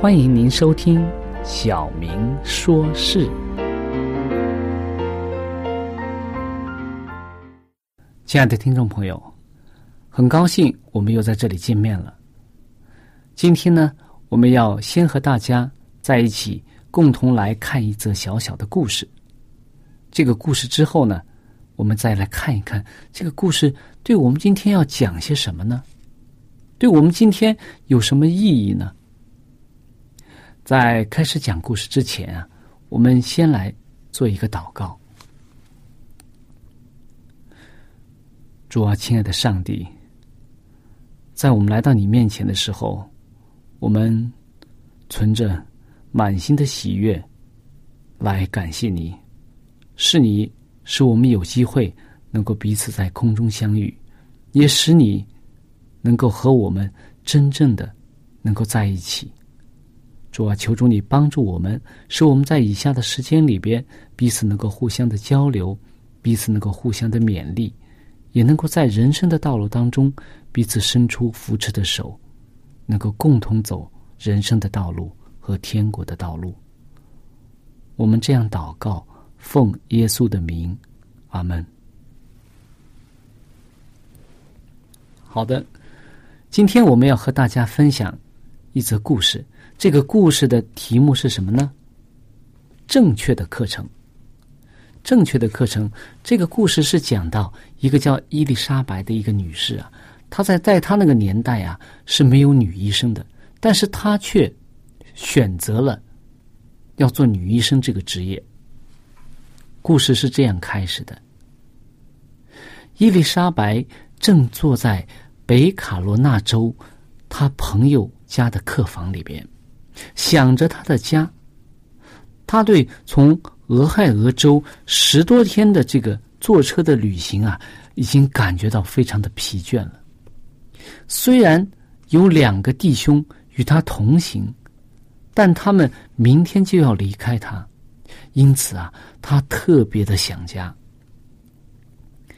欢迎您收听《小明说事》。亲爱的听众朋友，很高兴我们又在这里见面了。今天呢，我们要先和大家在一起共同来看一则小小的故事。这个故事之后呢，我们再来看一看这个故事对我们今天要讲些什么呢？对我们今天有什么意义呢？在开始讲故事之前啊，我们先来做一个祷告。主啊，亲爱的上帝，在我们来到你面前的时候，我们存着满心的喜悦来感谢你。是你使我们有机会能够彼此在空中相遇，也使你能够和我们真正的能够在一起。主啊，求主你帮助我们，使我们在以下的时间里边，彼此能够互相的交流，彼此能够互相的勉励，也能够在人生的道路当中彼此伸出扶持的手，能够共同走人生的道路和天国的道路。我们这样祷告，奉耶稣的名，阿门。好的，今天我们要和大家分享一则故事。这个故事的题目是什么呢？正确的课程。正确的课程。这个故事是讲到一个叫伊丽莎白的一个女士啊，她在在她那个年代啊是没有女医生的，但是她却选择了要做女医生这个职业。故事是这样开始的：伊丽莎白正坐在北卡罗纳州她朋友家的客房里边。想着他的家，他对从俄亥俄州十多天的这个坐车的旅行啊，已经感觉到非常的疲倦了。虽然有两个弟兄与他同行，但他们明天就要离开他，因此啊，他特别的想家。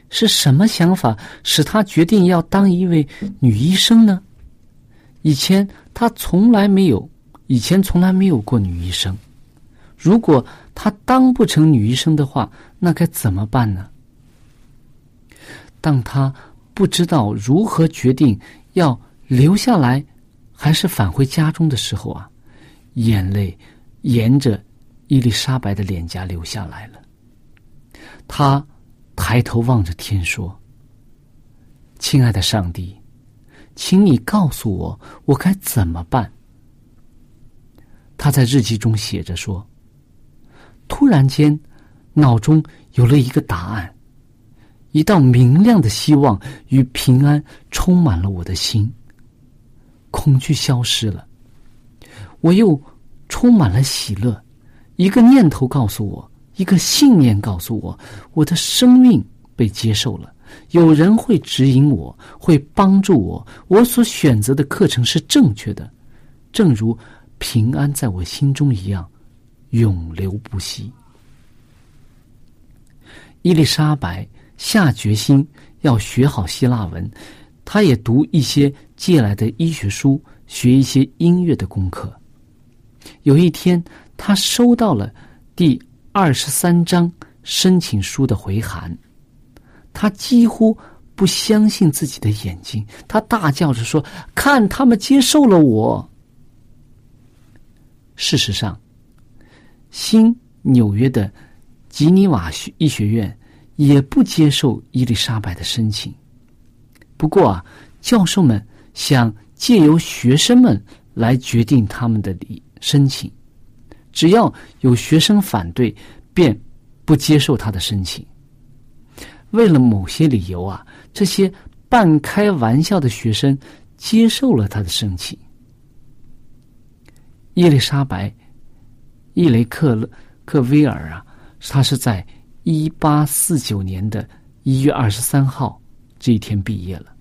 是什么想法使他决定要当一位女医生呢？以前他从来没有。以前从来没有过女医生，如果他当不成女医生的话，那该怎么办呢？当他不知道如何决定要留下来还是返回家中的时候啊，眼泪沿着伊丽莎白的脸颊流下来了。他抬头望着天说：“亲爱的上帝，请你告诉我，我该怎么办？”他在日记中写着说：“突然间，脑中有了一个答案，一道明亮的希望与平安充满了我的心。恐惧消失了，我又充满了喜乐。一个念头告诉我，一个信念告诉我，我的生命被接受了。有人会指引我，会帮助我。我所选择的课程是正确的，正如……”平安在我心中一样，永流不息。伊丽莎白下决心要学好希腊文，她也读一些借来的医学书，学一些音乐的功课。有一天，她收到了第二十三章申请书的回函，他几乎不相信自己的眼睛，他大叫着说：“看，他们接受了我！”事实上，新纽约的吉尼瓦学医学院也不接受伊丽莎白的申请。不过啊，教授们想借由学生们来决定他们的申请，只要有学生反对，便不接受他的申请。为了某些理由啊，这些半开玩笑的学生接受了他的申请。伊丽莎白·伊雷克勒克威尔啊，他是在一八四九年的一月二十三号这一天毕业了。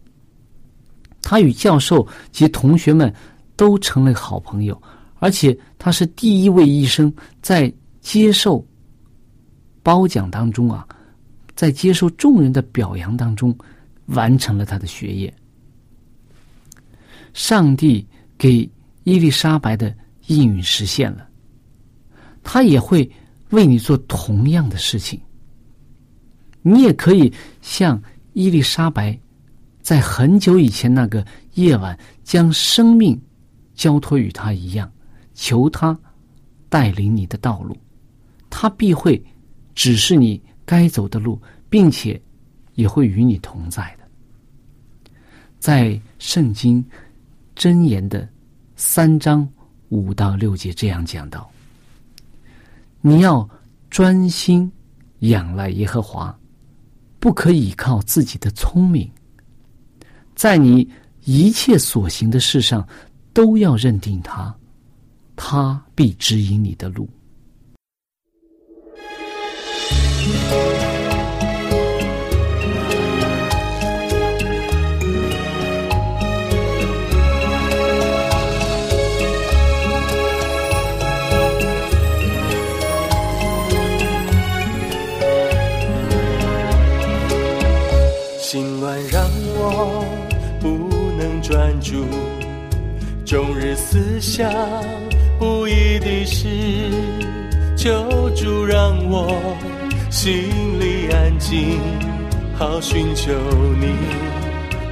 他与教授及同学们都成了好朋友，而且他是第一位医生在接受褒奖当中啊，在接受众人的表扬当中完成了他的学业。上帝给伊丽莎白的。应允实现了，他也会为你做同样的事情。你也可以像伊丽莎白，在很久以前那个夜晚，将生命交托于他一样，求他带领你的道路，他必会指示你该走的路，并且也会与你同在的。在圣经箴言的三章。五到六节这样讲到：你要专心仰赖耶和华，不可以靠自己的聪明，在你一切所行的事上都要认定他，他必指引你的路。心乱让我不能专注，终日思想，不一定是求助让我。心里安静，好寻求你，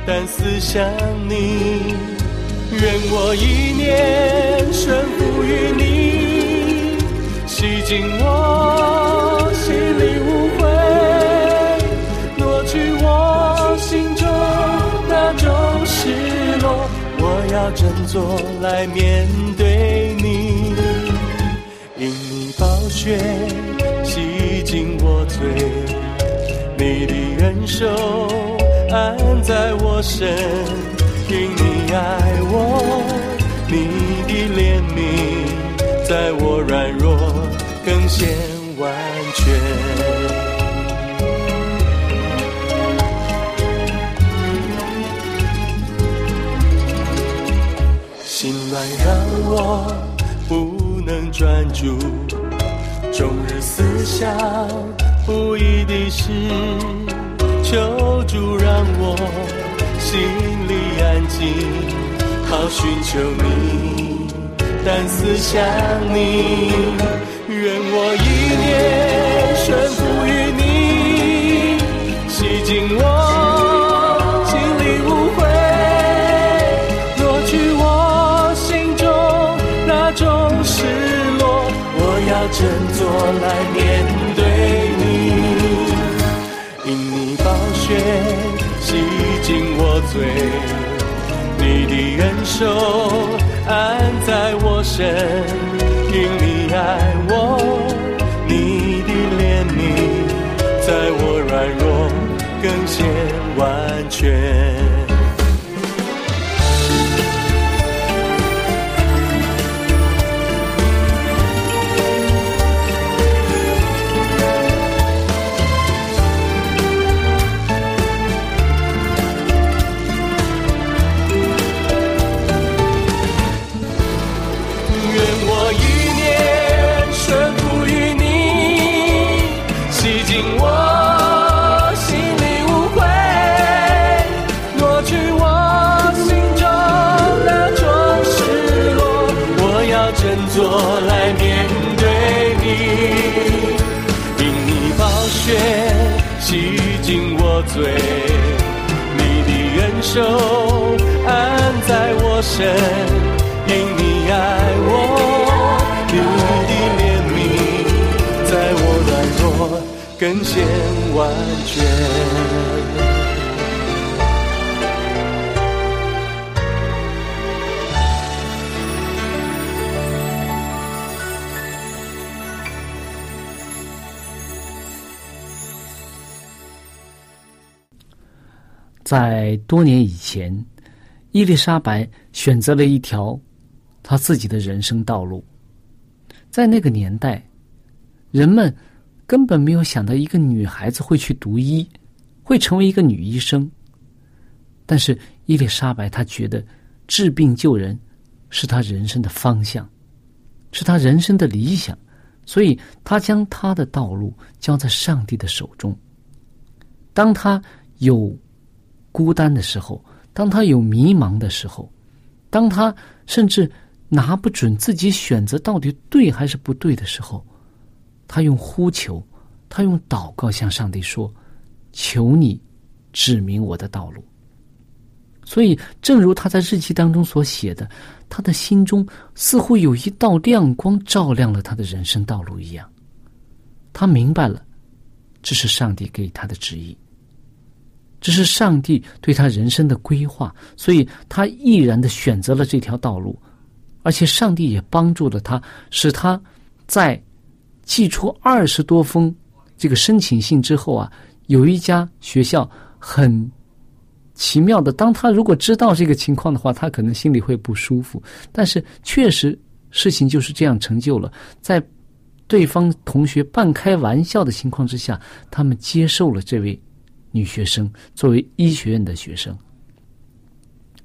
但思想你，愿我一念顺服于你，洗净我心里污秽，挪去我心中那种失落。我要振作来面对你，因你宝血净我罪，你的恩手安在我身，因你爱我，你的怜悯在我软弱更显完全。让我不能专注，终日思想不易的事，求助让我心里安静，好寻求你，但思想你，愿我一念顺服于你，洗净我心里污秽，若去我心中那种失落，我要。振作来面对净我罪，你的恩手安在我身，因你爱我，你的怜悯在我软弱更显完全。作来面对你，因你宝血洗净我罪，你的恩手安在我身。因你爱我，你的怜悯在我软弱更显完全。在多年以前，伊丽莎白选择了一条她自己的人生道路。在那个年代，人们根本没有想到一个女孩子会去读医，会成为一个女医生。但是伊丽莎白她觉得治病救人是她人生的方向，是她人生的理想，所以她将她的道路交在上帝的手中。当她有孤单的时候，当他有迷茫的时候，当他甚至拿不准自己选择到底对还是不对的时候，他用呼求，他用祷告向上帝说：“求你指明我的道路。”所以，正如他在日记当中所写的，他的心中似乎有一道亮光照亮了他的人生道路一样。他明白了，这是上帝给他的旨意。这是上帝对他人生的规划，所以他毅然的选择了这条道路，而且上帝也帮助了他，使他在寄出二十多封这个申请信之后啊，有一家学校很奇妙的，当他如果知道这个情况的话，他可能心里会不舒服，但是确实事情就是这样成就了，在对方同学半开玩笑的情况之下，他们接受了这位。女学生作为医学院的学生，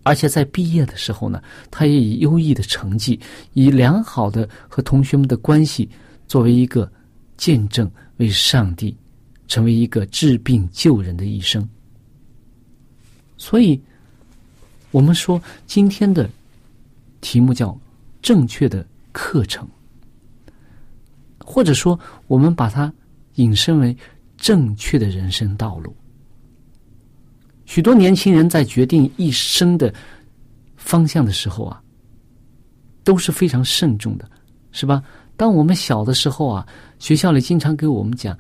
而且在毕业的时候呢，她也以优异的成绩，以良好的和同学们的关系，作为一个见证，为上帝成为一个治病救人的医生。所以，我们说今天的题目叫“正确的课程”，或者说我们把它引申为“正确的人生道路”。许多年轻人在决定一生的方向的时候啊，都是非常慎重的，是吧？当我们小的时候啊，学校里经常给我们讲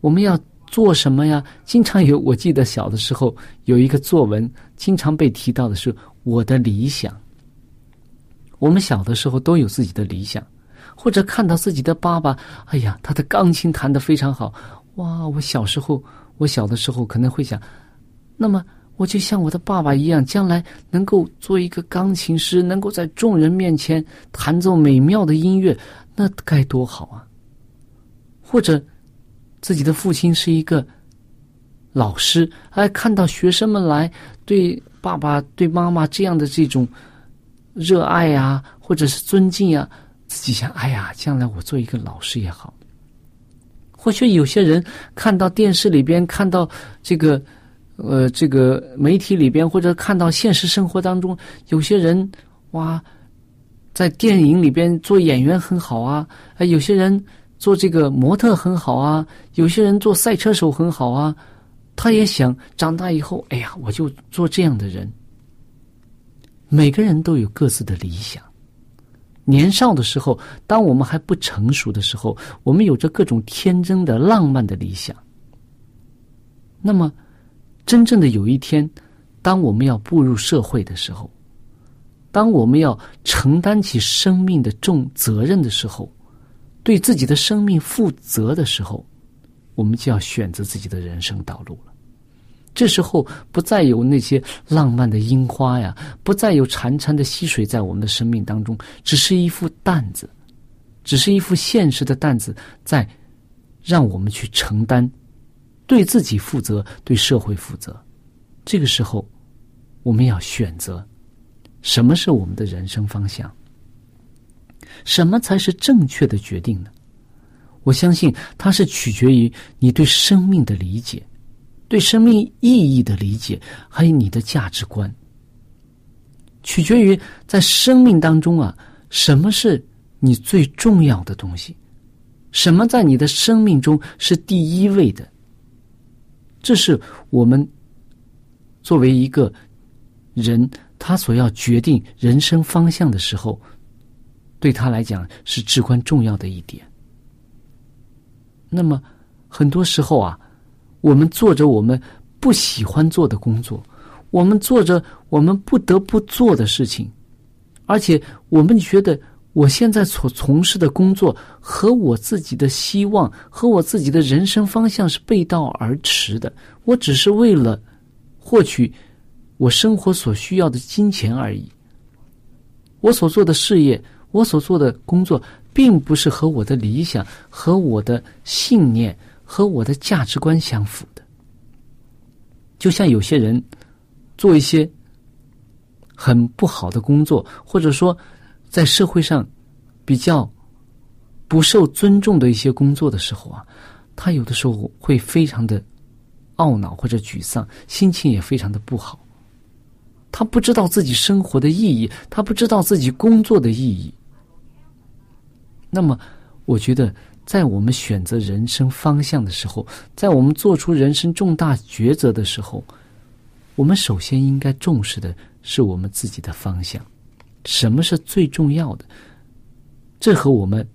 我们要做什么呀？经常有，我记得小的时候有一个作文，经常被提到的是我的理想。我们小的时候都有自己的理想，或者看到自己的爸爸，哎呀，他的钢琴弹得非常好，哇！我小时候，我小的时候可能会想。那么，我就像我的爸爸一样，将来能够做一个钢琴师，能够在众人面前弹奏美妙的音乐，那该多好啊！或者，自己的父亲是一个老师，哎，看到学生们来对爸爸、对妈妈这样的这种热爱呀，或者是尊敬啊，自己想，哎呀，将来我做一个老师也好。或许有些人看到电视里边看到这个。呃，这个媒体里边或者看到现实生活当中，有些人哇，在电影里边做演员很好啊，哎，有些人做这个模特很好啊，有些人做赛车手很好啊，他也想长大以后，哎呀，我就做这样的人。每个人都有各自的理想。年少的时候，当我们还不成熟的时候，我们有着各种天真的、浪漫的理想。那么。真正的有一天，当我们要步入社会的时候，当我们要承担起生命的重责任的时候，对自己的生命负责的时候，我们就要选择自己的人生道路了。这时候不再有那些浪漫的樱花呀，不再有潺潺的溪水在我们的生命当中，只是一副担子，只是一副现实的担子，在让我们去承担，对自己负责，对社会负责。这个时候，我们要选择。什么是我们的人生方向？什么才是正确的决定呢？我相信它是取决于你对生命的理解，对生命意义的理解，还有你的价值观。取决于在生命当中啊，什么是你最重要的东西？什么在你的生命中是第一位的？这是我们作为一个人。他所要决定人生方向的时候，对他来讲是至关重要的一点。那么，很多时候啊，我们做着我们不喜欢做的工作，我们做着我们不得不做的事情，而且我们觉得我现在所从事的工作和我自己的希望和我自己的人生方向是背道而驰的。我只是为了获取。我生活所需要的金钱而已。我所做的事业，我所做的工作，并不是和我的理想、和我的信念、和我的价值观相符的。就像有些人做一些很不好的工作，或者说在社会上比较不受尊重的一些工作的时候啊，他有的时候会非常的懊恼或者沮丧，心情也非常的不好。他不知道自己生活的意义，他不知道自己工作的意义。那么，我觉得，在我们选择人生方向的时候，在我们做出人生重大抉择的时候，我们首先应该重视的是我们自己的方向，什么是最重要的？这和我们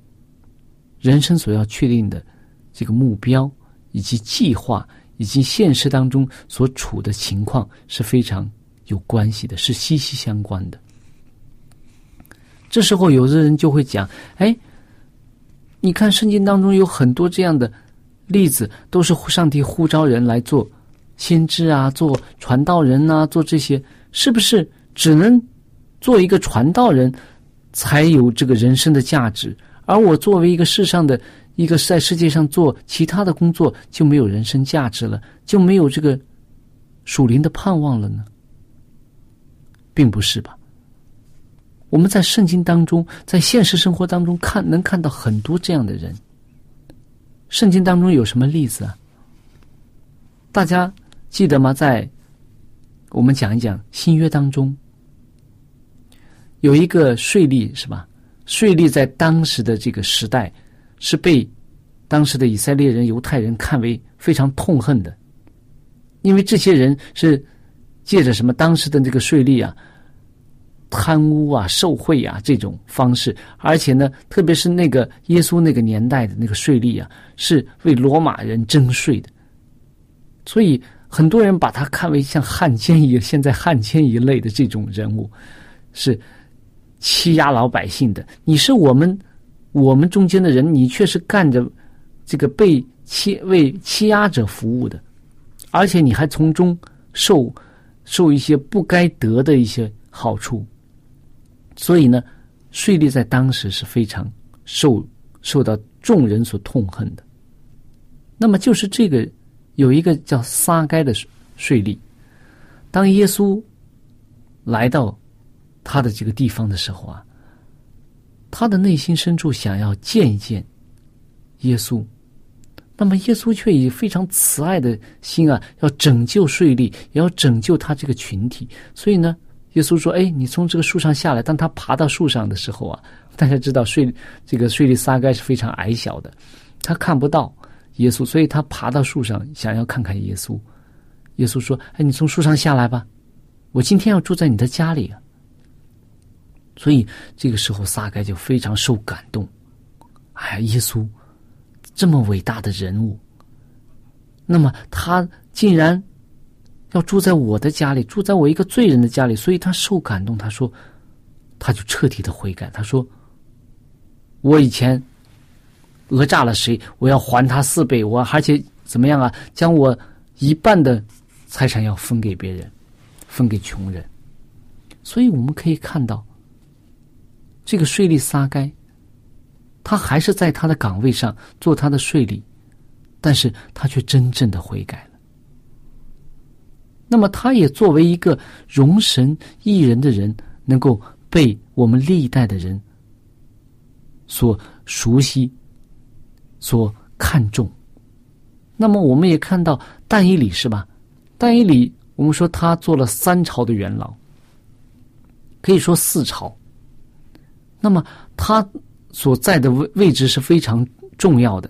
人生所要确定的这个目标，以及计划，以及现实当中所处的情况是非常。有关系的，是息息相关的。这时候，有的人就会讲：“哎，你看圣经当中有很多这样的例子，都是上帝呼召人来做先知啊，做传道人啊，做这些，是不是只能做一个传道人才有这个人生的价值？而我作为一个世上的一个在世界上做其他的工作，就没有人生价值了，就没有这个属灵的盼望了呢？”并不是吧？我们在圣经当中，在现实生活当中看，能看到很多这样的人。圣经当中有什么例子啊？大家记得吗？在我们讲一讲新约当中，有一个税吏是吧？税吏在当时的这个时代是被当时的以色列人、犹太人看为非常痛恨的，因为这些人是。借着什么当时的这个税吏啊，贪污啊、受贿啊这种方式，而且呢，特别是那个耶稣那个年代的那个税吏啊，是为罗马人征税的，所以很多人把他看为像汉奸一样现在汉奸一类的这种人物，是欺压老百姓的。你是我们我们中间的人，你却是干着这个被欺为欺压者服务的，而且你还从中受。受一些不该得的一些好处，所以呢，税吏在当时是非常受受到众人所痛恨的。那么，就是这个有一个叫撒该的税吏，当耶稣来到他的这个地方的时候啊，他的内心深处想要见一见耶稣。那么耶稣却以非常慈爱的心啊，要拯救税吏，也要拯救他这个群体。所以呢，耶稣说：“哎，你从这个树上下来。”当他爬到树上的时候啊，大家知道税这个税吏撒该是非常矮小的，他看不到耶稣，所以他爬到树上想要看看耶稣。耶稣说：“哎，你从树上下来吧，我今天要住在你的家里啊。”所以这个时候撒该就非常受感动。哎，耶稣。这么伟大的人物，那么他竟然要住在我的家里，住在我一个罪人的家里，所以他受感动。他说：“他就彻底的悔改。他说：“我以前讹诈了谁，我要还他四倍。我而且怎么样啊？将我一半的财产要分给别人，分给穷人。所以我们可以看到，这个税吏撒该，他还是在他的岗位上做他的税吏，但是他却真正的悔改了。那么，他也作为一个容神益人的人，能够被我们历代的人所熟悉、所看重。那么，我们也看到但以理是吧？但以理，我们说他做了三朝的元老，可以说四朝。那么，他所在的位位置是非常重要的，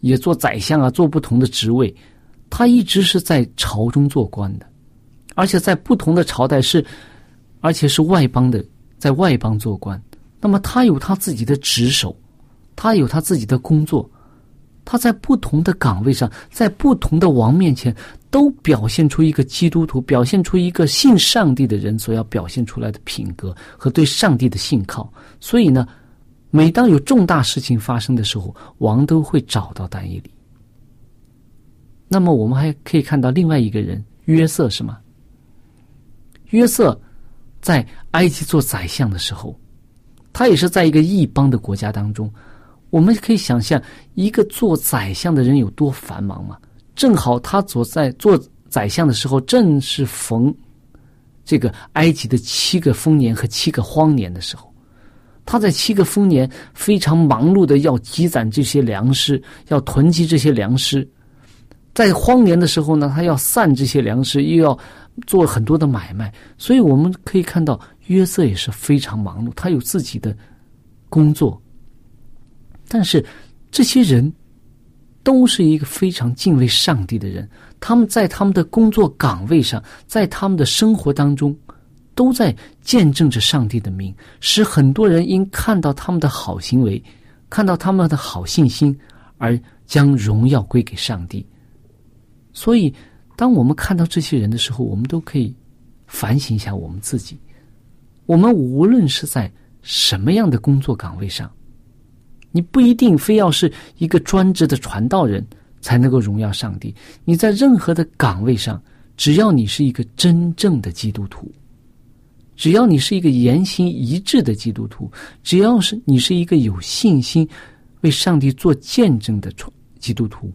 也做宰相啊，做不同的职位。他一直是在朝中做官的，而且在不同的朝代是，而且是外邦的，在外邦做官。那么他有他自己的职守，他有他自己的工作，他在不同的岗位上，在不同的王面前，都表现出一个基督徒，表现出一个信上帝的人所要表现出来的品格和对上帝的信靠。所以呢，每当有重大事情发生的时候，王都会找到但以理。那么我们还可以看到另外一个人约瑟是吗？约瑟在埃及做宰相的时候，他也是在一个异邦的国家当中。我们可以想象一个做宰相的人有多繁忙吗？正好他所在做宰相的时候，正是逢这个埃及的七个丰年和七个荒年的时候。他在七个丰年非常忙碌的要积攒这些粮食，要囤积这些粮食。在荒年的时候呢，他要散这些粮食，又要做很多的买卖，所以我们可以看到约瑟也是非常忙碌，他有自己的工作。但是这些人都是一个非常敬畏上帝的人，他们在他们的工作岗位上，在他们的生活当中，都在见证着上帝的名，使很多人因看到他们的好行为，看到他们的好信心，而将荣耀归给上帝。所以，当我们看到这些人的时候，我们都可以反省一下我们自己。我们无论是在什么样的工作岗位上，你不一定非要是一个专职的传道人才能够荣耀上帝。你在任何的岗位上，只要你是一个真正的基督徒，只要你是一个言行一致的基督徒，只要是你是一个有信心为上帝做见证的传基督徒，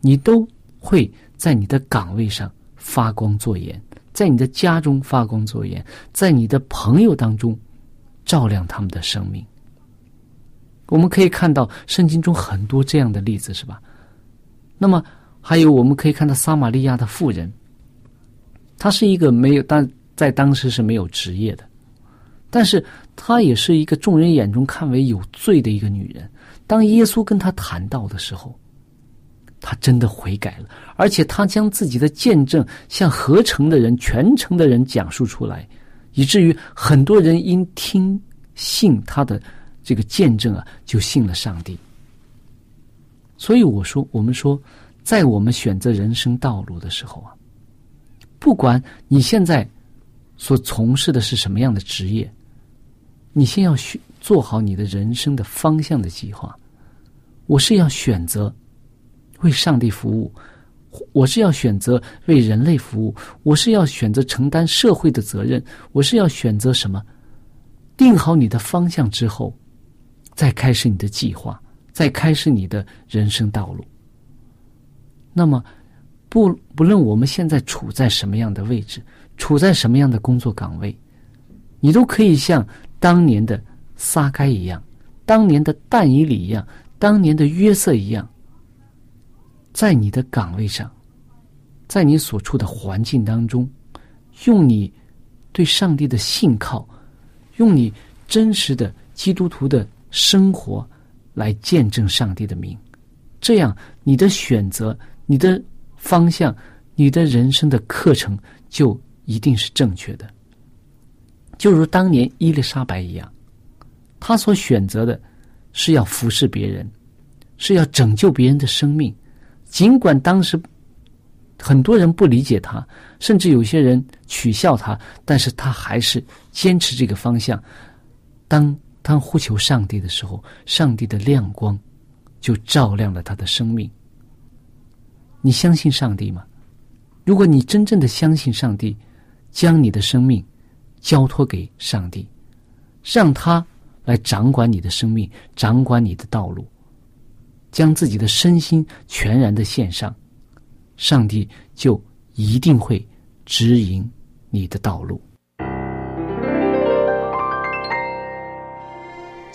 你都。会在你的岗位上发光作盐，在你的家中发光作盐，在你的朋友当中照亮他们的生命。我们可以看到圣经中很多这样的例子，是吧？那么还有我们可以看到撒玛利亚的妇人，她是一个没有，但在当时是没有职业的，但是她也是一个众人眼中看为有罪的一个女人。当耶稣跟她谈到的时候。她真的悔改了，而且她将自己的见证向合成的人、全城的人讲述出来，以至于很多人因听信她的这个见证啊，就信了上帝。所以我说，我们说，在我们选择人生道路的时候啊，不管你现在所从事的是什么样的职业，你先要选做好你的人生的方向的计划。我是要选择。为上帝服务，我是要选择为人类服务，我是要选择承担社会的责任，我是要选择什么？定好你的方向之后，再开始你的计划，再开始你的人生道路。那么，不不论我们现在处在什么样的位置，处在什么样的工作岗位，你都可以像当年的撒该一样，当年的但以里一样，当年的约瑟一样。在你的岗位上，在你所处的环境当中，用你对上帝的信靠，用你真实的基督徒的生活来见证上帝的名，这样你的选择、你的方向、你的人生的课程就一定是正确的。就如当年伊丽莎白一样，她所选择的是要服侍别人，是要拯救别人的生命。尽管当时很多人不理解他，甚至有些人取笑他，但是他还是坚持这个方向。当他呼求上帝的时候，上帝的亮光就照亮了他的生命。你相信上帝吗？如果你真正的相信上帝，将你的生命交托给上帝，让他来掌管你的生命，掌管你的道路，将自己的身心全然的献上。上帝就一定会指引你的道路。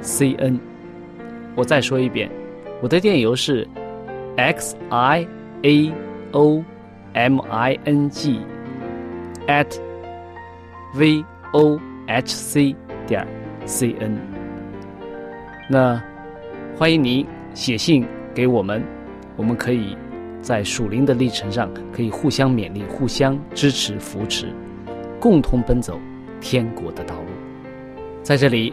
c n，我再说一遍，我的电邮是 x i a o m i n g at v o h c 点 c n。那欢迎您写信给我们，我们可以。在属灵的历程上，可以互相勉励、互相支持、扶持，共同奔走天国的道路。在这里，